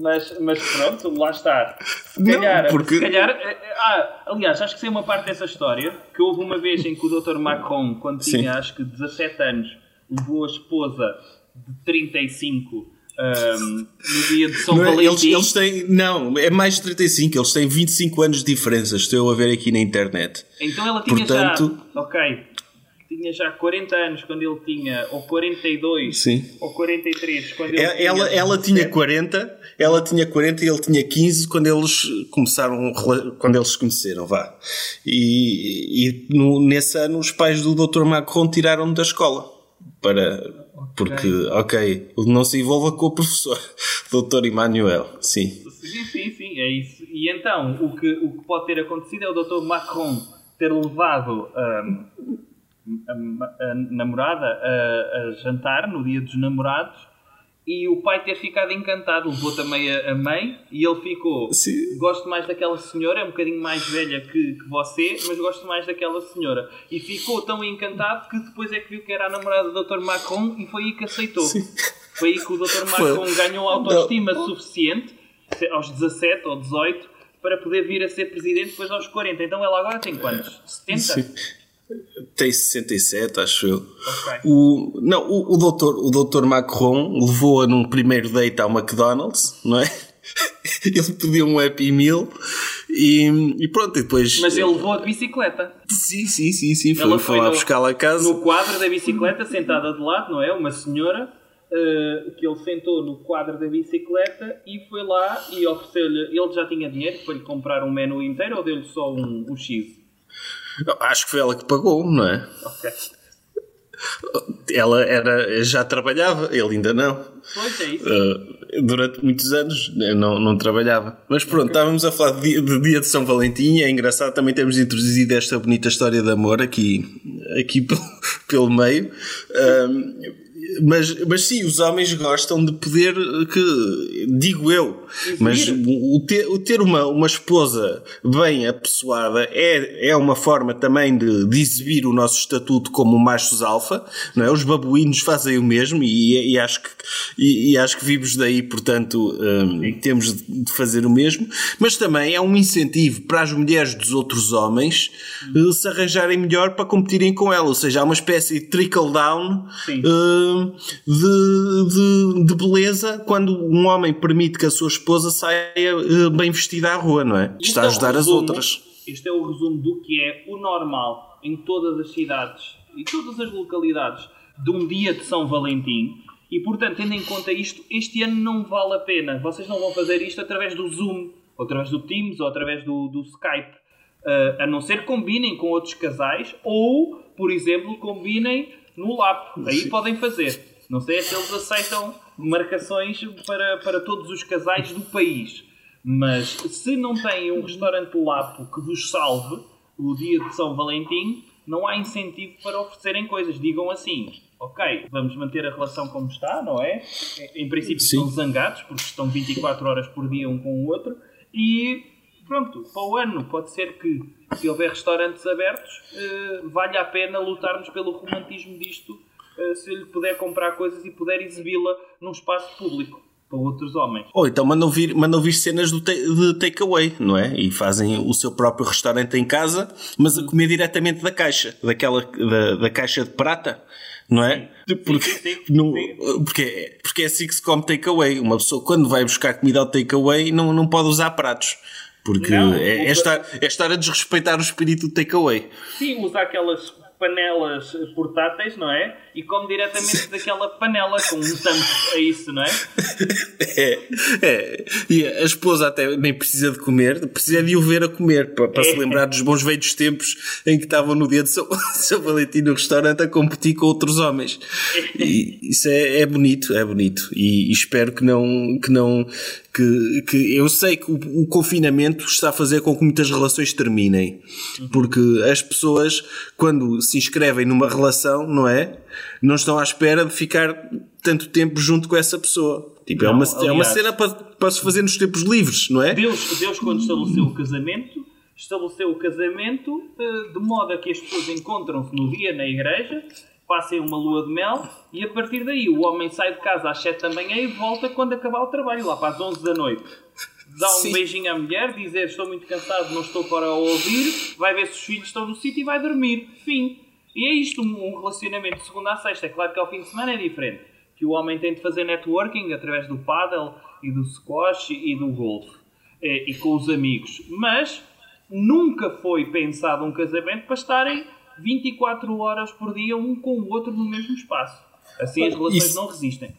Mas, mas pronto, lá está. Se Não, calhar, porque- se calhar eh, eh, ah, aliás, acho que sei uma parte dessa história que houve uma vez em que o Dr. Macron, quando Sim. tinha acho que 17 anos, levou a esposa de 35 ahm, no dia de São Não é? eles, Valentim. eles têm. Não, é mais de 35, eles têm 25 anos de diferença, estou a ver aqui na internet. Então ela tinha Portanto- já. Ok. Tinha já 40 anos quando ele tinha, ou 42, Sim. ou 43 quando ele É- tinha. Ela, ela 17. tinha 40, ela tinha 40 e ele tinha 15 quando eles começaram, quando eles se conheceram, vá. E, e no- nesse ano os pais do Dr. Macron tiraram-no da escola. Para, porque, ok, não se envolva com o professor, Dr. Emmanuel, sim. Sim, sim, sim, é isso. E então, o que, o que pode ter acontecido é o Dr. Macron ter levado ahm, a, a namorada a, a jantar no dia dos namorados e o pai ter ficado encantado. Levou também a, mãe e ele ficou. Sim. Gosto mais daquela senhora, é um bocadinho mais velha que, que você, mas gosto mais daquela senhora. E ficou tão encantado que depois é que viu que era a namorada do Dr. Macron e foi aí que aceitou. Foi aí que o Dr. Foi. Macron ganhou autoestima suficiente, se- aos 17 ou 18, para poder vir a ser presidente depois aos 40. Então ela agora tem quantos? 70? Sim. Tem 67, acho eu. Ok. O, não, o, o, doutor, o doutor Macron levou-a num primeiro date ao McDonald's, não é? Ele pediu um Happy Meal e, e pronto, e depois. Mas ele levou a de bicicleta. Sim, sim, sim, sim. Foi, Ela foi foi lá no- buscar-la a casa. No quadro da bicicleta, sentada de lado, não é? Uma senhora eh, que ele sentou no quadro da bicicleta e foi lá e ofereceu-lhe. Ele já tinha dinheiro para lhe comprar um menu inteiro ou deu-lhe só um, um X? Acho que foi ela que pagou, não é? Ok. Ela era, já trabalhava, ele ainda não. Pois é isso. Uh, durante muitos anos não, não trabalhava. Mas pronto, estávamos a falar de dia, de dia de São Valentim. É engraçado também termos introduzido esta bonita história de amor aqui, aqui pelo, pelo meio. Um, mas, mas sim, os homens gostam de poder que, digo eu, mas o ter, o ter uma, uma esposa bem apessoada é, é uma forma também de, de exibir o nosso estatuto como machos alfa, não é? Os babuínos fazem o mesmo e, e acho que, e, e acho que vimos daí, portanto, hum, temos de fazer o mesmo, mas também é um incentivo para as mulheres dos outros homens eh, se arranjarem melhor para competirem com ela, ou seja, há uma espécie de trickle down Sim. hum, de, de, de beleza quando um homem permite que a sua esposa saia eh, bem vestida à rua, não é? Isto Está é a ajudar as resumo- outras. Este é o resumo do que é o normal em todas as cidades e todas as localidades de um dia de São Valentim. E portanto, tendo em conta isto, este ano não vale a pena. Vocês não vão fazer isto através do Zoom, ou através do Teams, ou através do, do Skype. Ah, a não ser que combinem com outros casais, ou, por exemplo, combinem no LAP. Aí podem fazer. Não sei se eles aceitam marcações para, para todos os casais do país. Mas se não têm um restaurante Lapo que vos salve o dia de São Valentim, não há incentivo para oferecerem coisas. Digam assim, ok, vamos manter a relação como está, não é? Em princípio Sim. estão zangados, porque estão 24 horas por dia um com o outro. E pronto, para o ano pode ser que, se houver restaurantes abertos, eh, valha a pena lutarmos pelo romantismo disto, eh, se lhe puder comprar coisas e puder exibi-la num espaço público para outros homens. Ou então mandam vir, mandam vir cenas do de takeaway, não é? E fazem o seu próprio restaurante em casa, mas a comer diretamente da caixa, daquela, da, da caixa de prata, não é? Porque, sim, sim, não- sim. porque, é- porque é assim que se come takeaway. Uma pessoa, quando vai buscar comida ao takeaway, não, não pode usar pratos. Porque Não, é, é, estar, é estar a desrespeitar o espírito do takeaway. Sim, usa aquelas panelas portáteis, não é? E come diretamente daquela panela com um tampo a isso, não é? É, é. E a esposa até nem precisa de comer, precisa de o ver a comer, para, para se É. lembrar dos bons velhos tempos em que estavam no dia de São, São Valentim no restaurante a competir com outros homens. E isso é, é bonito, é bonito. E, e espero que não, que não, que, que eu sei que o, o confinamento está a fazer com que muitas relações terminem. Porque as pessoas, quando se inscrevem numa relação, não é? Não estão à espera de ficar tanto tempo junto com essa pessoa. Tipo, é, Não, uma, é uma aliás- cena para, para se fazer nos tempos livres, não é? Deus, Deus quando estabeleceu o casamento, estabeleceu o casamento eh, de modo a que as pessoas encontram-se no dia na igreja passem uma lua de mel e a partir daí o homem sai de casa às 7 da manhã e volta quando acabar o trabalho, lá para as 11 da noite. Dá um Sim. beijinho à mulher, dizer estou muito cansado, não estou para ouvir, vai ver se os filhos estão no sítio e vai dormir. Fim. E é isto, um relacionamento de segunda a sexta. É claro que ao fim de semana é diferente. Que o homem tem de fazer networking através do paddle e do squash e do golfe. É, e com os amigos. Mas nunca foi pensado um casamento para estarem 24 horas por dia um com o outro no mesmo espaço. Assim as relações Isso- não resistem.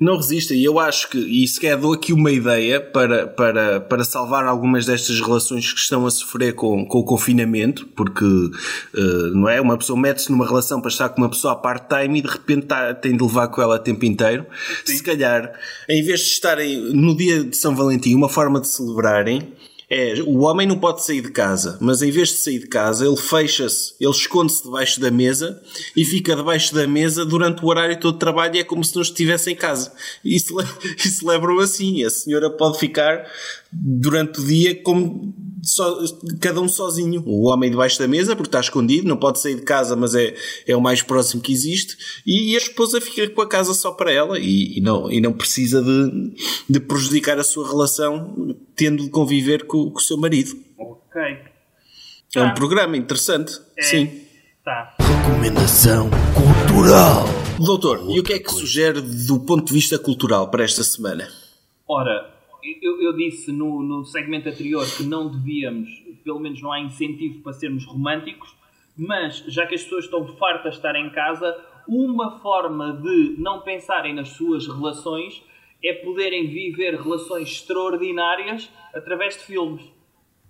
Não resistem. E eu acho que, e se quer dou aqui uma ideia para, para, para salvar algumas destas relações que estão a sofrer com, com o confinamento, porque, eh, não é? Uma pessoa mete-se numa relação para estar com uma pessoa a part-time e de repente tá- tem de levar com ela o tempo inteiro. Se calhar, em vez de estarem no dia de São Valentim, uma forma de celebrarem, é, o homem não pode sair de casa, mas em vez de sair de casa, ele fecha-se, ele esconde-se debaixo da mesa e fica debaixo da mesa durante o horário todo de trabalho e é como se não estivesse em casa. E ce- celebram assim. A senhora pode ficar durante o dia como só- cada um sozinho. O homem debaixo da mesa, porque está escondido, não pode sair de casa, mas é, é o mais próximo que existe. E a esposa fica com a casa só para ela e, e não, e não precisa de, de prejudicar a sua relação tendo de conviver com, com o seu marido. Ok. É um Tá. programa interessante. É. Sim. Tá. Recomendação cultural. Doutor, e o que é que sugere do ponto de vista cultural para esta semana? Ora, eu, eu disse no, no segmento anterior que não devíamos, pelo menos não há incentivo para sermos românticos, mas já que as pessoas estão fartas de estar em casa, uma forma de não pensarem nas suas relações é poderem viver relações extraordinárias através de filmes.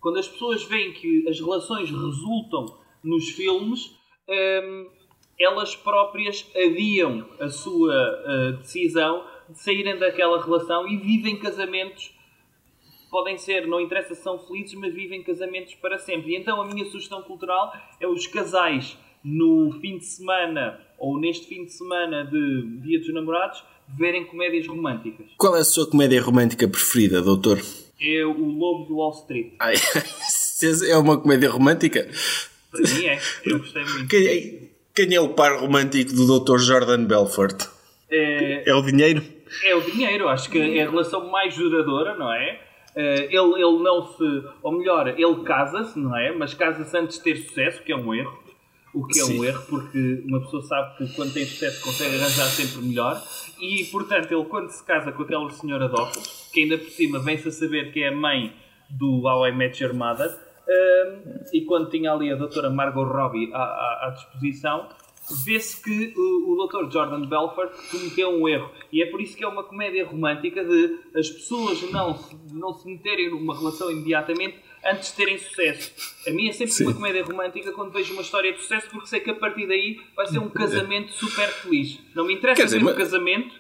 Quando as pessoas veem que as relações resultam nos filmes, hum, elas próprias adiam a sua ah, decisão de saírem daquela relação e vivem casamentos. Podem ser, não interessa se são felizes, mas vivem casamentos para sempre. E então a minha sugestão cultural é os casais no fim de semana ou neste fim de semana de Dia dos Namorados verem comédias românticas. Qual é a sua comédia romântica preferida, doutor? É o Lobo do Wall Street. Ai, é uma comédia romântica? Para mim é. Eu gostei muito. Quem é, quem é o par romântico do Dr. Jordan Belfort? É, É o dinheiro? É o dinheiro, acho que é a relação mais duradoura, não é? Eh, ele, ele não se. Ou melhor, ele casa-se, não é? Mas casa-se antes de ter sucesso, que é um erro. O que é Sim. um erro, porque uma pessoa sabe que quando tem sucesso consegue arranjar sempre melhor. E, portanto, ele quando se casa com aquela senhora óculos, que ainda por cima vem-se a saber que é a mãe do How I Met Your Mother, eh, e quando tinha ali a doutora Margot Robbie à, à, à disposição, vê-se que o, o Dr. Jordan Belfort cometeu um erro. E é por isso que é uma comédia romântica de as pessoas não se, não se meterem numa relação imediatamente antes de terem sucesso. A mim é sempre uma comédia romântica quando vejo uma história de sucesso porque sei que a partir daí vai ser um casamento super feliz. Não me interessa dizer, ver mas- o casamento,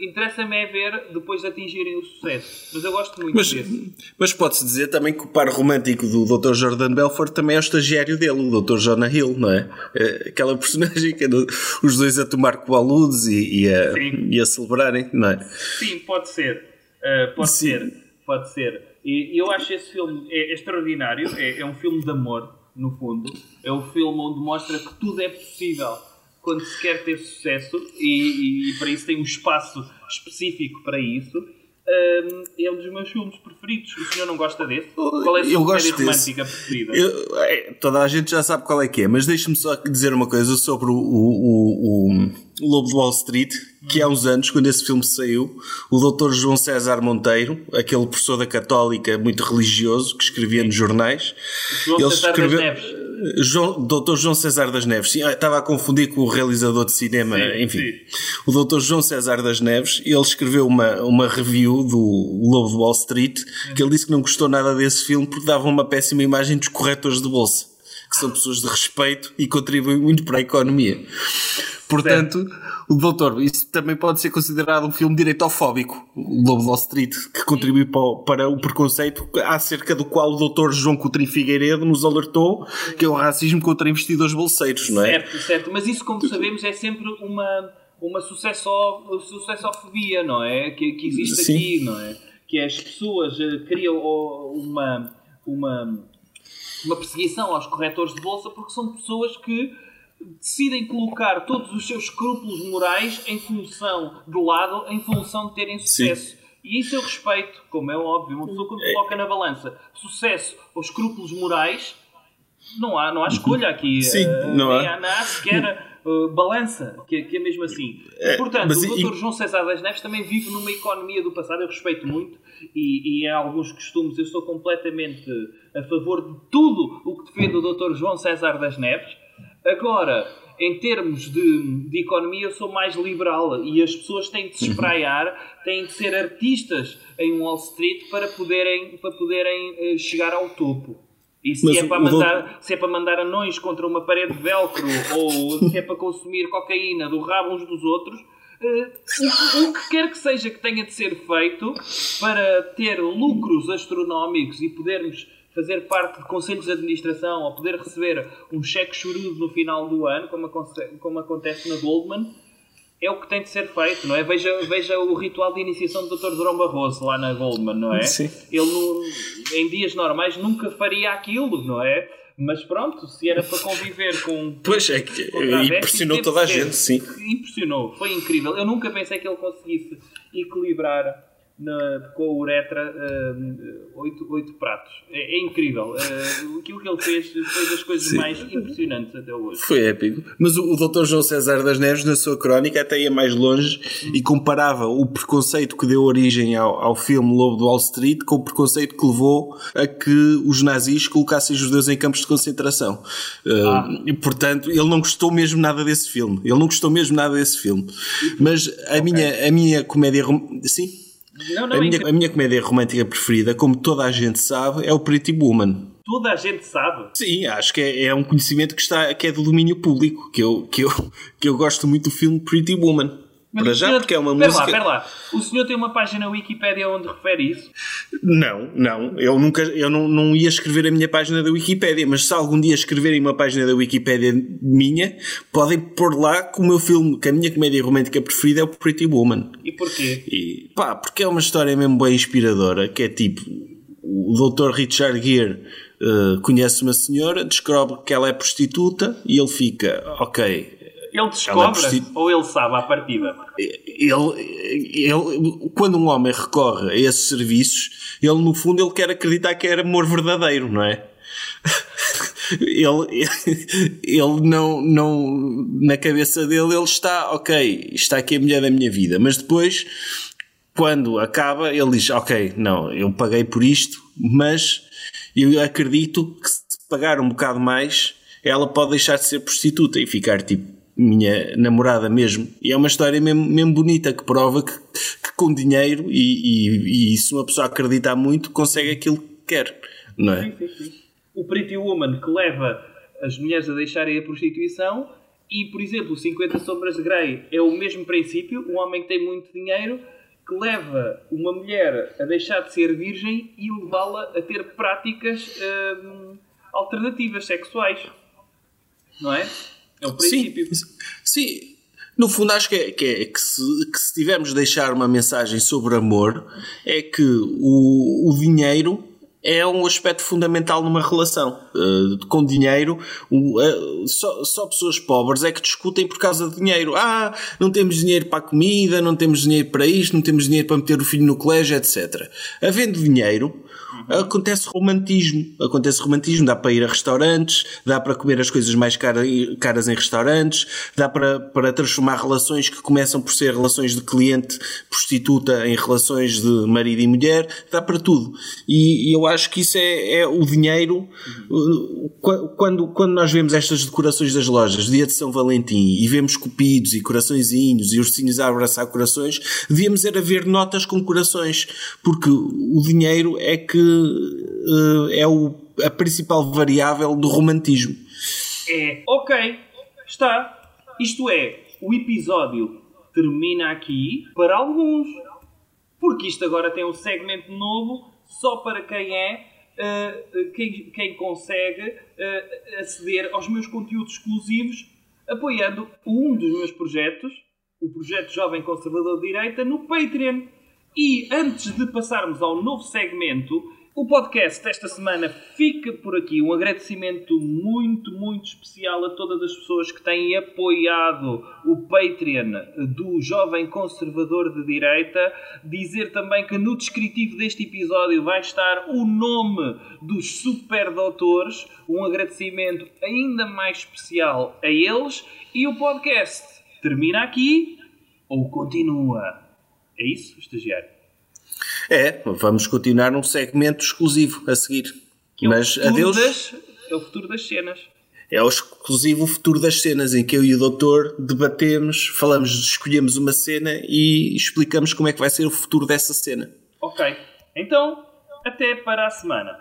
interessa-me é ver depois de atingirem o sucesso. Mas eu gosto muito Mas, desse. mas pode-se dizer também que o par romântico do Dr. Jordan Belfort também é o estagiário dele, o Dr. Jonah Hill, não é? É Aquela personagem que anda os dois a tomar coaludes e, e, a, Sim. e a celebrarem, não é? Sim, pode ser. Uh, pode Sim. ser. Pode ser. E eu acho esse filme é, é extraordinário. É, é um filme de amor, no fundo. É um filme onde mostra que tudo é possível quando se quer ter sucesso e, e para isso tem um espaço específico para isso. Um, é um dos meus filmes preferidos. O senhor não gosta desse? Qual é a sua Eu gosto desse. romântica preferida? Eu- é, toda a gente já sabe qual é que é, mas deixe-me só dizer uma coisa sobre o, o, o, o Lobo de Wall Street, que há uns anos, quando esse filme saiu, o Dr. João César Monteiro, aquele professor da Católica muito religioso, que escrevia nos jornais, João ele César Neves. João, Dr. João César das Neves, sim, estava a confundir com o realizador de cinema, Sim, enfim. sim. O Dr. João César das Neves, ele escreveu uma, uma review do Lobo de Wall Street, que ele disse que não gostou nada desse filme porque dava uma péssima imagem dos corretores de bolsa, que são pessoas de respeito e contribuem muito para a economia. Portanto, o doutor, isso também pode ser considerado um filme direitofóbico, o Lobo de Wall Street, que contribui para o, para o preconceito acerca do qual o doutor João Coutinho Figueiredo nos alertou, que é o racismo contra investidores bolseiros, não é? Certo, certo. Mas isso, como sabemos, é sempre uma, uma sucesso, sucessofobia, não é? Que, que existe Sim. aqui, não é? Que as pessoas eh, criam uma, uma, uma perseguição aos corretores de bolsa porque são pessoas que decidem colocar todos os seus escrúpulos morais em função de lado, em função de terem sucesso. E isso eu respeito, como é óbvio. Uma pessoa quando coloca na balança sucesso ou escrúpulos morais, não há, não há escolha aqui. Sim, Eh, não nem há. há nada sequer uh, balança, que, é- que é mesmo assim. E, portanto, o e- Dr. João César das Neves também vive numa economia do passado, eu respeito muito, e, e em alguns costumes eu sou completamente a favor de tudo o que defende o Dr. João César das Neves. Agora, em termos de, de economia, eu sou mais liberal e as pessoas têm de se espraiar, têm de ser artistas em Wall Street para poderem, para poderem eh, chegar ao topo. E se Mas é, para doutor- mandar, se é para mandar anões contra uma parede de velcro ou se é para consumir cocaína do rabo uns dos outros, eh, o, que quer que seja que tenha de ser feito para ter lucros astronómicos e podermos fazer parte de conselhos de administração ou poder receber um cheque chorudo no final do ano, como, como acontece na Goldman, é o que tem de ser feito, não é? Veja, veja o ritual de iniciação do Dr. Durão Barroso lá na Goldman, não é? Sim. Ele no- em dias normais nunca faria aquilo, não é? Mas pronto, se era para conviver com. Pois é, que impressionou toda a gente, sim. Impressionou, foi incrível. Eu nunca pensei que ele conseguisse equilibrar na- com a uretra hum, oito, oito pratos. É, é incrível. Uh, aquilo que ele fez foi das coisas Sim. mais impressionantes até hoje. Foi épico. Mas o, o Dr. João César das Neves, na sua crónica, até ia mais longe e comparava o preconceito que deu origem ao, ao filme Lobo do Wall Street com o preconceito que levou a que os nazis colocassem judeus em campos de concentração. Uh, E, portanto, ele não gostou mesmo nada desse filme. Ele não gostou mesmo nada desse filme. Mas a, minha, a minha comédia. Sim? Não, não, A é minha, a minha comédia romântica preferida, como toda a gente sabe, é o Pretty Woman. Toda a gente sabe. Sim, acho que é, é um conhecimento que, está, que é do domínio público, que eu, que, eu, que eu gosto muito do filme Pretty Woman. Mas Para já, senhor- porque é uma Espera música. lá, espera lá. O senhor tem uma página Wikipédia onde refere isso? Não, não. Eu nunca, eu não, não ia escrever a minha página da Wikipédia, mas se algum dia escreverem uma página da Wikipédia minha, podem pôr lá que o meu filme, que a minha comédia romântica preferida é o Pretty Woman. E porquê? E pá, porque é uma história mesmo bem inspiradora, que é tipo, o Dr. Richard Gere eh, conhece uma senhora, descobre que ela é prostituta e ele fica, ok, Ele descobre prosti- ou ele sabe à partida? ele, ele, quando um homem recorre a esses serviços, ele no fundo ele quer acreditar que é amor verdadeiro, não é? Ele, ele não, não, na cabeça dele, ele está, ok, está aqui a mulher da minha vida, mas depois, quando acaba, ele diz, ok, não, eu paguei por isto, mas eu acredito que se pagar um bocado mais, ela pode deixar de ser prostituta e ficar tipo minha namorada mesmo. E é uma história mesmo, mesmo bonita que prova que, que com dinheiro e, e, e se uma pessoa acreditar muito, consegue aquilo que quer, não é? Sim, sim, sim. O Pretty Woman que leva as mulheres a deixarem a prostituição e, por exemplo, o 50 Sombras de Grey é o mesmo princípio. Um homem que tem muito dinheiro que leva uma mulher a deixar de ser virgem e levá-la a ter práticas hum, alternativas sexuais. Não é? É princípio. Sim, sim. No fundo, acho que, é, que, é, que, se, que se tivermos de deixar uma mensagem sobre amor, é que o, o dinheiro é um aspecto fundamental numa relação. Uh, com dinheiro, uh, só, só, pessoas pobres é que discutem por causa de dinheiro. Ah, não temos dinheiro para a comida, não temos dinheiro para isto, não temos dinheiro para meter o filho no colégio, etc. Havendo dinheiro, acontece romantismo. Acontece romantismo, dá para ir a restaurantes, dá para comer as coisas mais caras, caras em restaurantes, dá para, para transformar relações que começam por ser relações de cliente-prostituta em relações de marido e mulher, dá para tudo. E, e eu acho que isso é, é, o dinheiro. Quando, quando nós vemos estas decorações das lojas, dia de São Valentim, e vemos cupidos e coraçõezinhos e ursinhos a abraçar corações, devíamos era ver notas com corações, porque o dinheiro é que uh, é o, a principal variável do romantismo. É, ok, está. Isto é, o episódio termina aqui para alguns. Porque isto agora tem um segmento novo só para quem é, uh, quem, quem consegue uh, aceder aos meus conteúdos exclusivos apoiando um dos meus projetos, o projeto Jovem Conservador de Direita, no Patreon. E antes de passarmos ao novo segmento, O podcast desta semana fica por aqui. Um agradecimento muito, muito especial a todas as pessoas que têm apoiado o Patreon do Jovem Conservador de Direita. Dizer também que no descritivo deste episódio vai estar o nome dos super doutores. Um agradecimento ainda mais especial a eles. E o podcast termina aqui ou continua? É isso, estagiário? É, vamos continuar num segmento exclusivo a seguir. Que é Mas adeus. das- é o futuro das cenas. É o exclusivo futuro das cenas em que eu e o doutor debatemos, falamos, escolhemos uma cena e explicamos como é que vai ser o futuro dessa cena. Ok. Então, até para a semana.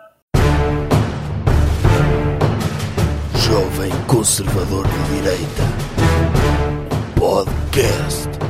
Jovem Conservador de Direita. Podcast.